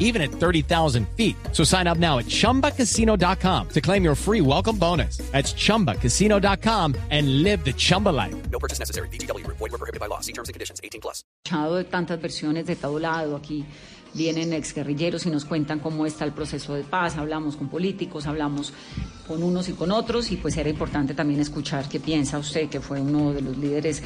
even at 30,000 feet. So sign up now at chumbacasino.com to claim your free welcome bonus. That's chumbacasino.com and live the Chumba life. No purchase necessary. BGW. Void were prohibited by law. See terms and conditions. 18 plus. tantas versiones de todo lado. Aquí vienen exguerrilleros y nos cuentan cómo está el proceso de paz. Hablamos con políticos, hablamos con unos y con otros. Y pues era importante también escuchar qué piensa usted, que fue uno de los líderes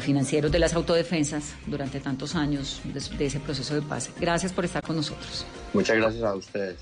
financieros de las autodefensas durante tantos años de, de ese proceso de paz. Gracias por estar con nosotros. Muchas gracias a ustedes.